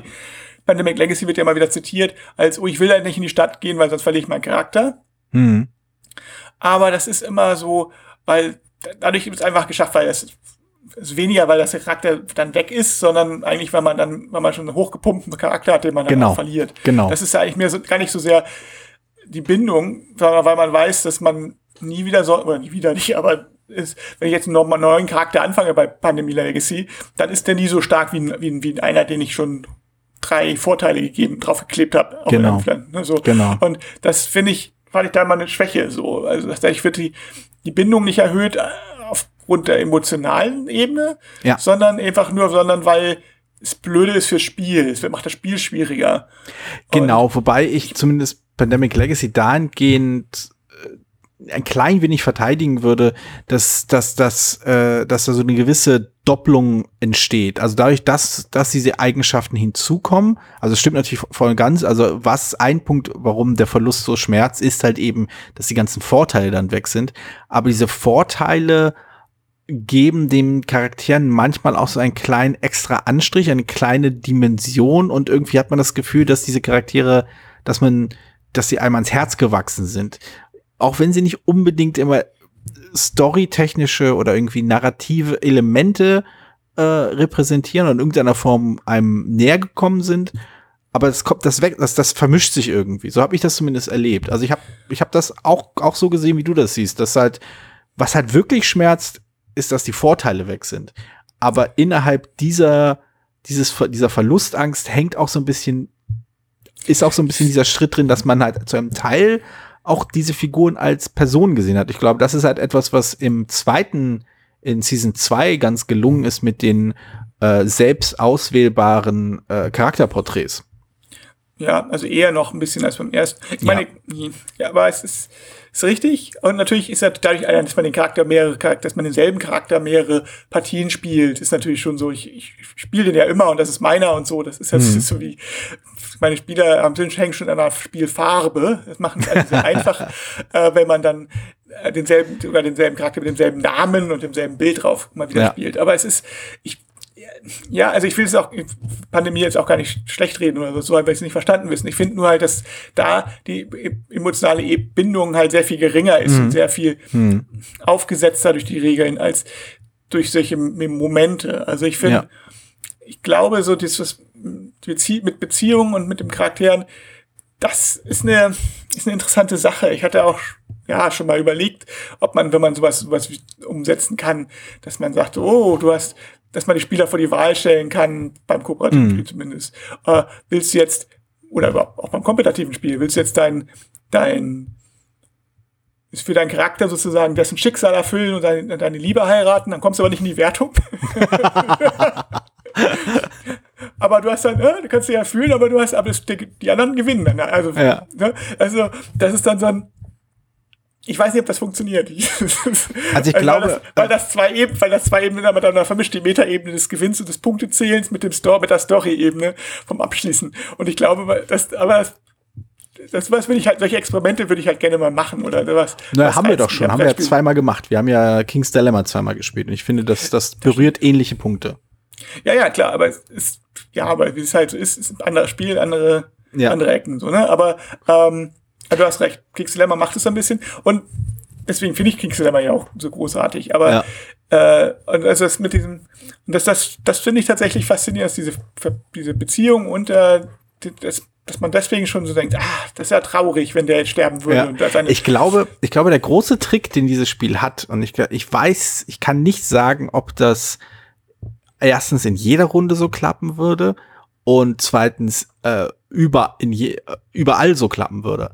Pandemic Legacy wird ja mal wieder zitiert als, oh, ich will halt nicht in die Stadt gehen, weil sonst verliere ich meinen Charakter. Mhm. Aber das ist immer so, weil dadurch gibt es einfach geschafft, weil es ist weniger, weil das Charakter dann weg ist, sondern eigentlich, weil man dann, weil man schon einen hochgepumpten Charakter hat, den man dann genau. verliert. Genau. Das ist ja eigentlich mehr so, gar nicht so sehr die Bindung, sondern weil man weiß, dass man nie wieder so, oder nie wieder nicht, aber ist, wenn ich jetzt einen neuen Charakter anfange bei Pandemie Legacy, dann ist der nie so stark wie, wie, wie einer, den ich schon drei Vorteile gegeben, draufgeklebt habe. Genau. Ne, so. genau. Und das finde ich, fand ich da mal eine Schwäche, so. Also, dass ich wird die, die Bindung nicht erhöht aufgrund der emotionalen Ebene, ja. sondern einfach nur, sondern weil es blöde ist fürs Spiel. Es macht das Spiel schwieriger. Genau, Und wobei ich zumindest Pandemic Legacy dahingehend ein klein wenig verteidigen würde, dass, dass, dass, äh, dass da so eine gewisse Doppelung entsteht. Also dadurch, dass, dass diese Eigenschaften hinzukommen, also es stimmt natürlich voll und ganz, also was ein Punkt, warum der Verlust so schmerzt, ist halt eben, dass die ganzen Vorteile dann weg sind. Aber diese Vorteile geben den Charakteren manchmal auch so einen kleinen extra Anstrich, eine kleine Dimension und irgendwie hat man das Gefühl, dass diese Charaktere, dass man, dass sie einmal ans Herz gewachsen sind auch wenn sie nicht unbedingt immer storytechnische oder irgendwie narrative Elemente äh, repräsentieren und in irgendeiner Form einem näher gekommen sind, aber es kommt das weg, das, das vermischt sich irgendwie. So habe ich das zumindest erlebt. Also ich habe ich hab das auch, auch so gesehen, wie du das siehst, dass halt, was halt wirklich schmerzt, ist, dass die Vorteile weg sind. Aber innerhalb dieser, dieses, dieser Verlustangst hängt auch so ein bisschen, ist auch so ein bisschen dieser Schritt drin, dass man halt zu einem Teil auch diese Figuren als Person gesehen hat. Ich glaube, das ist halt etwas, was im zweiten, in Season 2 ganz gelungen ist mit den äh, selbst auswählbaren äh, Charakterporträts. Ja, also eher noch ein bisschen als beim ersten. Ich meine, ja, ja aber es ist, ist richtig. Und natürlich ist dadurch, dass man den Charakter mehrere Charakter, dass man denselben Charakter mehrere Partien spielt, ist natürlich schon so, ich, ich spiele den ja immer und das ist meiner und so. Das ist ja mhm. so wie, meine Spieler am Tisch hängen schon an der Spielfarbe. Das macht es also sehr einfach, (laughs) äh, wenn man dann äh, denselben, oder denselben Charakter mit demselben Namen und demselben Bild drauf mal wieder ja. spielt. Aber es ist, ich, ja, also ich will es auch, Pandemie jetzt auch gar nicht schlecht reden oder so, weil ich es nicht verstanden wissen. Ich finde nur halt, dass da die emotionale Bindung halt sehr viel geringer ist mhm. und sehr viel mhm. aufgesetzter durch die Regeln als durch solche Momente. Also ich finde, ja. ich glaube, so dieses mit Beziehungen und mit dem Charakteren, das ist eine, ist eine interessante Sache. Ich hatte auch ja schon mal überlegt, ob man, wenn man sowas, sowas umsetzen kann, dass man sagt, oh, du hast dass man die Spieler vor die Wahl stellen kann, beim kooperativen mm. Spiel zumindest. Äh, willst du jetzt, oder auch beim kompetitiven Spiel, willst du jetzt dein, dein, ist für deinen Charakter sozusagen dessen Schicksal erfüllen und deine, deine Liebe heiraten, dann kommst du aber nicht in die Wertung. (laughs) aber du hast dann, äh, du kannst dich ja fühlen, aber du hast, aber die, die anderen gewinnen dann. Also, ja. ne? also, das ist dann so ein, ich weiß nicht, ob das funktioniert. (laughs) Also ich glaube, weil das, weil das zwei Ebenen, weil das zwei Ebenen miteinander vermischt, die Metaebene des Gewinns und des Punktezählens mit dem Store, mit der Story-Ebene vom Abschließen. Und ich glaube, das, aber das, das was will ich halt, solche Experimente würde ich halt gerne mal machen oder was. Na, haben wir doch schon, haben wir ja zweimal gemacht. Wir haben ja King's Dilemma zweimal gespielt und ich finde, dass das berührt ähnliche Punkte. Ja, ja, klar, aber es ist, ja, aber wie es halt so ist, ist ein anderes Spiel, andere, ja. andere Ecken, so, ne? Aber, ähm, du hast recht, King's Dilemma macht es ein bisschen und deswegen finde ich King's Dilemma ja auch so großartig, aber, ja. äh, und also das mit diesem, und das, das, das finde ich tatsächlich faszinierend, dass diese, diese Beziehung und, äh, das, dass man deswegen schon so denkt, ah, das ist ja traurig, wenn der jetzt sterben würde. Ja. ich glaube, ich glaube, der große Trick, den dieses Spiel hat, und ich, ich weiß, ich kann nicht sagen, ob das erstens in jeder Runde so klappen würde und zweitens äh, über, in je, überall so klappen würde.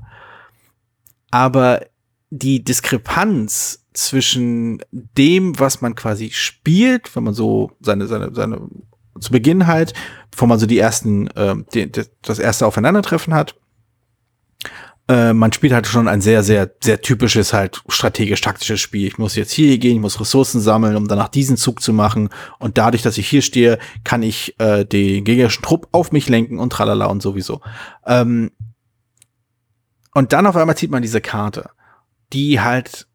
Aber die Diskrepanz zwischen dem, was man quasi spielt, wenn man so seine, seine, seine, zu Beginn halt, bevor man so die ersten, äh, die, das erste Aufeinandertreffen hat, äh, man spielt halt schon ein sehr, sehr, sehr typisches halt strategisch-taktisches Spiel. Ich muss jetzt hier gehen, ich muss Ressourcen sammeln, um danach diesen Zug zu machen. Und dadurch, dass ich hier stehe, kann ich äh, den gegnerischen Trupp auf mich lenken und tralala und sowieso. Ähm, und dann auf einmal zieht man diese Karte, die halt,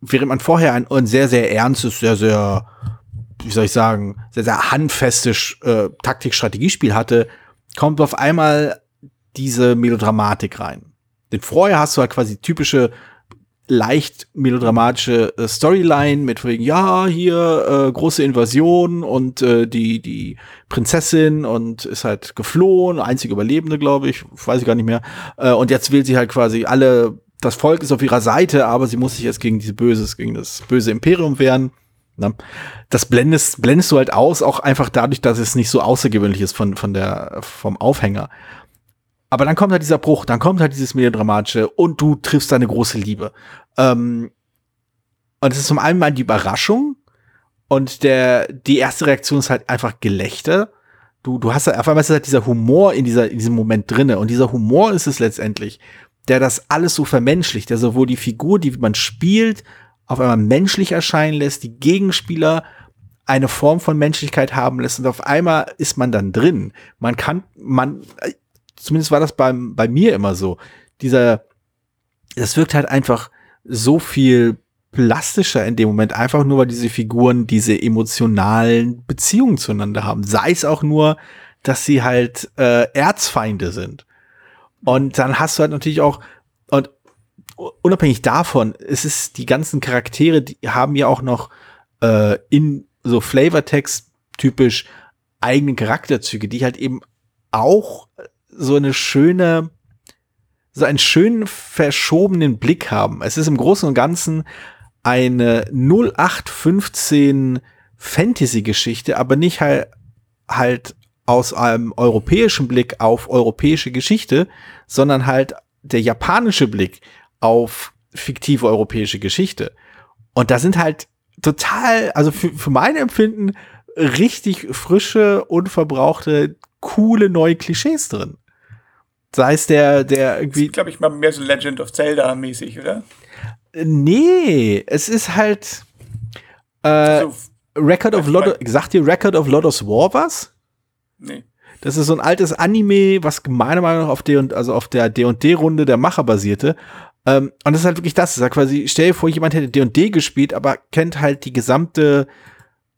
während man vorher ein, sehr, sehr ernstes, sehr, sehr, wie soll ich sagen, sehr, sehr handfestes äh, Taktik-Strategiespiel hatte, kommt auf einmal diese Melodramatik rein. Denn vorher hast du halt quasi typische leicht melodramatische äh, Storyline mit wegen, ja, hier äh, große Invasion und äh, die, die Prinzessin und ist halt geflohen, einzige Überlebende, glaube ich, weiß ich gar nicht mehr. Äh, und jetzt will sie halt quasi alle, das Volk ist auf ihrer Seite, aber sie muss sich jetzt gegen diese Böses, gegen das böse Imperium wehren. Na, das blendest, blendest du halt aus, auch einfach dadurch, dass es nicht so außergewöhnlich ist von, von der, vom Aufhänger. Aber dann kommt halt dieser Bruch, dann kommt halt dieses Melodramatische und du triffst deine große Liebe. Ähm, und es ist zum einen mal die Überraschung und der, die erste Reaktion ist halt einfach Gelächter. Du, du hast halt, auf einmal ist halt dieser Humor in dieser, in diesem Moment drinne und dieser Humor ist es letztendlich, der das alles so vermenschlicht, der sowohl die Figur, die man spielt, auf einmal menschlich erscheinen lässt, die Gegenspieler eine Form von Menschlichkeit haben lässt und auf einmal ist man dann drin. Man kann, man, zumindest war das beim, bei mir immer so. Dieser, das wirkt halt einfach so viel plastischer in dem Moment, einfach nur, weil diese Figuren diese emotionalen Beziehungen zueinander haben. Sei es auch nur, dass sie halt äh, Erzfeinde sind. Und dann hast du halt natürlich auch, und unabhängig davon, es ist die ganzen Charaktere, die haben ja auch noch äh, in so Flavortext typisch eigene Charakterzüge, die halt eben auch so eine schöne, so einen schönen verschobenen Blick haben. Es ist im Großen und Ganzen eine 0815 Fantasy-Geschichte, aber nicht halt, halt aus einem europäischen Blick auf europäische Geschichte, sondern halt der japanische Blick auf fiktive europäische Geschichte. Und da sind halt total, also für, für mein Empfinden, richtig frische, unverbrauchte, coole neue Klischees drin. Sei es der, der irgendwie. glaube ich, mal mehr so Legend of Zelda mäßig, oder? Nee, es ist halt. Äh, so, Record of Lord, sagt dir Record of Lodos War was? Nee. Das ist so ein altes Anime, was meiner Meinung nach auf der und also auf der D&D Runde der Macher basierte. Ähm, und das ist halt wirklich das. Das ist halt quasi, stell dir vor, jemand hätte D&D gespielt, aber kennt halt die gesamte,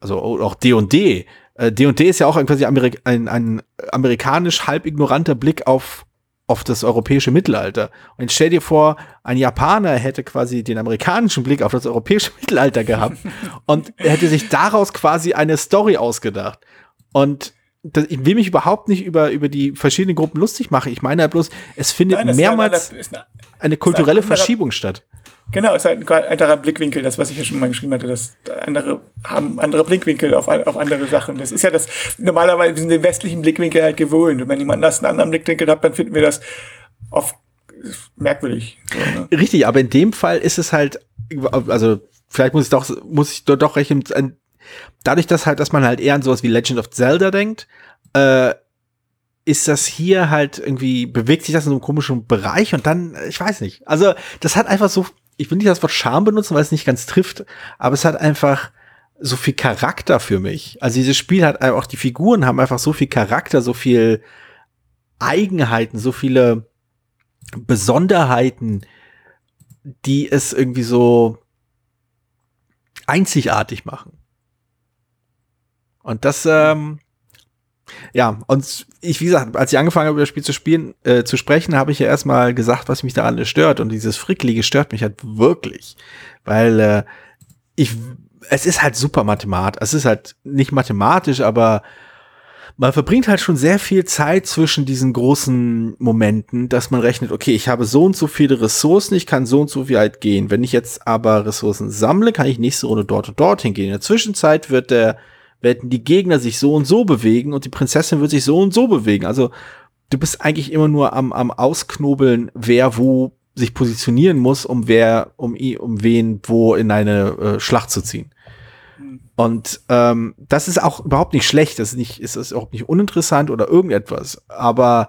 also auch D&D. D&D äh, ist ja auch quasi Amerik ein, ein amerikanisch halb ignoranter Blick auf auf das europäische Mittelalter. Und stell dir vor, ein Japaner hätte quasi den amerikanischen Blick auf das europäische (laughs) Mittelalter gehabt und hätte sich daraus quasi eine Story ausgedacht. Und das, ich will mich überhaupt nicht über, über die verschiedenen Gruppen lustig machen. Ich meine halt bloß, es findet Nein, mehrmals eine, eine, kulturelle Verschiebung statt. Genau, ist halt ein anderer Blickwinkel, das, was ich ja schon mal geschrieben hatte, dass andere haben andere Blickwinkel auf, auf andere Sachen. Das ist ja das, normalerweise sind wir den westlichen Blickwinkel halt gewohnt. Und wenn jemand das einen anderen Blickwinkel hat, dann finden wir das oft merkwürdig. So, ne? Richtig, aber in dem Fall ist es halt, also vielleicht muss ich doch, muss ich doch, doch recht, dadurch, dass halt, dass man halt eher an sowas wie Legend of Zelda denkt, äh, ist das hier halt irgendwie, bewegt sich das in so einem komischen Bereich und dann, ich weiß nicht. Also, das hat einfach so ich will nicht das Wort Charme benutzen, weil es nicht ganz trifft, aber es hat einfach so viel Charakter für mich. Also dieses Spiel hat auch die Figuren haben einfach so viel Charakter, so viel Eigenheiten, so viele Besonderheiten, die es irgendwie so einzigartig machen. Und das ähm, ja, und ich, wie gesagt, als ich angefangen habe, über das Spiel zu spielen, äh, zu sprechen, habe ich ja erstmal gesagt, was mich da alles stört. Und dieses Fricklige stört mich halt wirklich. Weil äh, ich, es ist halt super mathematisch. Es ist halt nicht mathematisch, aber man verbringt halt schon sehr viel Zeit zwischen diesen großen Momenten, dass man rechnet, okay, ich habe so und so viele Ressourcen, ich kann so und so viel weit gehen. Wenn ich jetzt aber Ressourcen sammle, kann ich nächste Runde dort und dort hingehen. In der Zwischenzeit wird der werden die Gegner sich so und so bewegen und die Prinzessin wird sich so und so bewegen. Also du bist eigentlich immer nur am, am Ausknobeln, wer wo sich positionieren muss, um wer, um, um wen wo in eine äh, Schlacht zu ziehen. Und ähm, das ist auch überhaupt nicht schlecht, das ist nicht, ist, ist auch nicht uninteressant oder irgendetwas, aber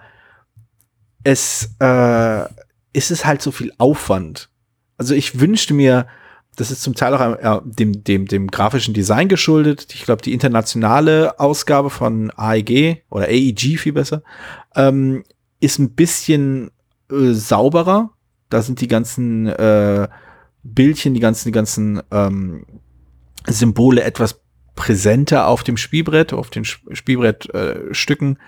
es äh, ist es halt so viel Aufwand. Also ich wünschte mir, das ist zum Teil auch äh, dem, dem, dem grafischen Design geschuldet. Ich glaube, die internationale Ausgabe von AEG oder AEG viel besser, ähm, ist ein bisschen äh, sauberer. Da sind die ganzen äh, Bildchen, die ganzen, die ganzen ähm, Symbole etwas präsenter auf dem Spielbrett, auf den Spielbrettstücken. Äh,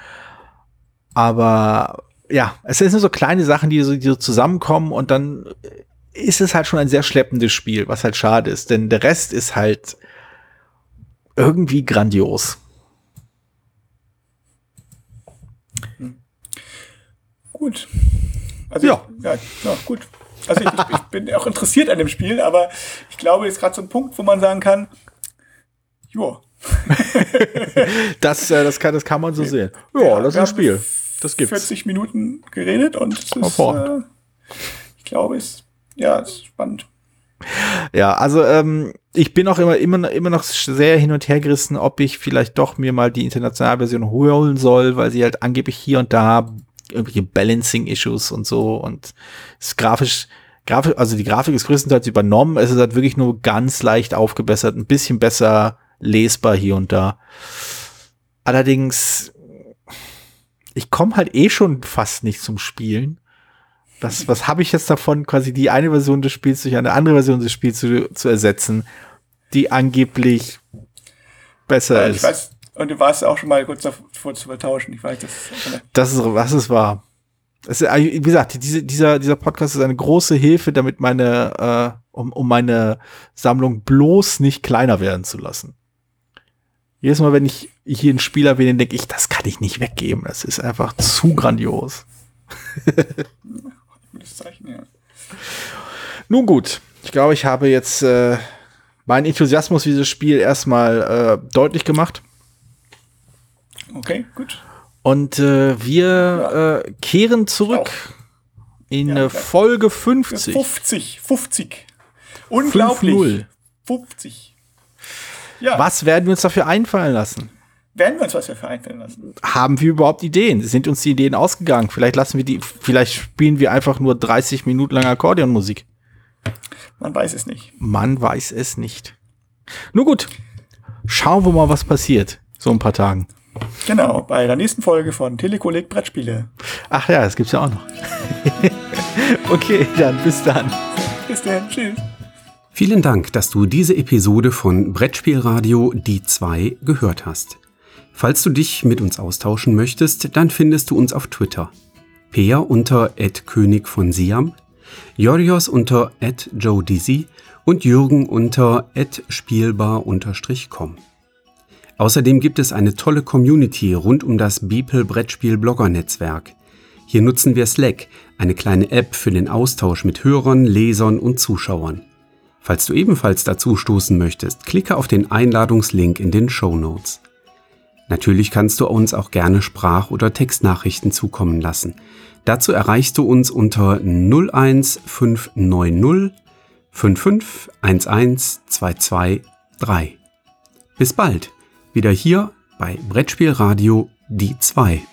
Aber ja, es sind so kleine Sachen, die so, die so zusammenkommen und dann ist es halt schon ein sehr schleppendes Spiel, was halt schade ist, denn der Rest ist halt irgendwie grandios. Gut. Also ja. Ich, ja, ja, gut. Also ich, ich, bin auch interessiert an dem Spiel, aber ich glaube, jetzt gerade so ein Punkt, wo man sagen kann, joa. (laughs) das, äh, das, kann, das kann man so sehen. Ja, ja das ist ein Spiel. Das gibt's. 40 Minuten geredet und es ist, äh, ich glaube, es ja, ist spannend. Ja, also ähm, ich bin auch immer, immer, immer noch sehr hin und her gerissen, ob ich vielleicht doch mir mal die internationale Version holen soll, weil sie halt angeblich hier und da irgendwelche Balancing-Issues und so und ist grafisch, grafisch, also die Grafik ist größtenteils übernommen, es ist halt wirklich nur ganz leicht aufgebessert, ein bisschen besser lesbar hier und da. Allerdings, ich komme halt eh schon fast nicht zum Spielen. Was, was habe ich jetzt davon, quasi die eine Version des Spiels durch eine andere Version des Spiels zu, zu ersetzen, die angeblich besser ja, ist? Weiß, und du warst auch schon mal kurz davor zu vertauschen. Ich weiß, das ist, das ist was es war. Es ist, wie gesagt, diese, dieser, dieser Podcast ist eine große Hilfe, damit meine, äh, um, um meine Sammlung bloß nicht kleiner werden zu lassen. Jedes Mal, wenn ich hier einen Spieler erwähne, denke ich, das kann ich nicht weggeben. Das ist einfach zu grandios. (laughs) Zeichen, ja. Nun gut, ich glaube, ich habe jetzt äh, meinen Enthusiasmus für dieses Spiel erstmal äh, deutlich gemacht. Okay, gut. Und äh, wir äh, kehren zurück in ja, Folge 50. 50, 50. Unglaublich. 5 50. Ja. Was werden wir uns dafür einfallen lassen? Werden wir uns was dafür einfallen lassen. Haben wir überhaupt Ideen? Sind uns die Ideen ausgegangen? Vielleicht lassen wir die, vielleicht spielen wir einfach nur 30 Minuten lang Akkordeonmusik. Man weiß es nicht. Man weiß es nicht. Nur gut. Schauen wir mal, was passiert. So ein paar Tagen. Genau, bei der nächsten Folge von Telekolleg Brettspiele. Ach ja, das gibt's ja auch noch. (laughs) okay, dann bis dann. Bis dann, tschüss. Vielen Dank, dass du diese Episode von Brettspielradio Die 2 gehört hast. Falls du dich mit uns austauschen möchtest, dann findest du uns auf Twitter. Peer unter König von Siam, Jorios unter Joe Dizzy und Jürgen unter spielbar-com. Außerdem gibt es eine tolle Community rund um das Beeple Brettspiel Blogger Netzwerk. Hier nutzen wir Slack, eine kleine App für den Austausch mit Hörern, Lesern und Zuschauern. Falls du ebenfalls dazu stoßen möchtest, klicke auf den Einladungslink in den Show Notes. Natürlich kannst du uns auch gerne Sprach- oder Textnachrichten zukommen lassen. Dazu erreichst du uns unter 01590 5511223. Bis bald, wieder hier bei Brettspielradio die 2.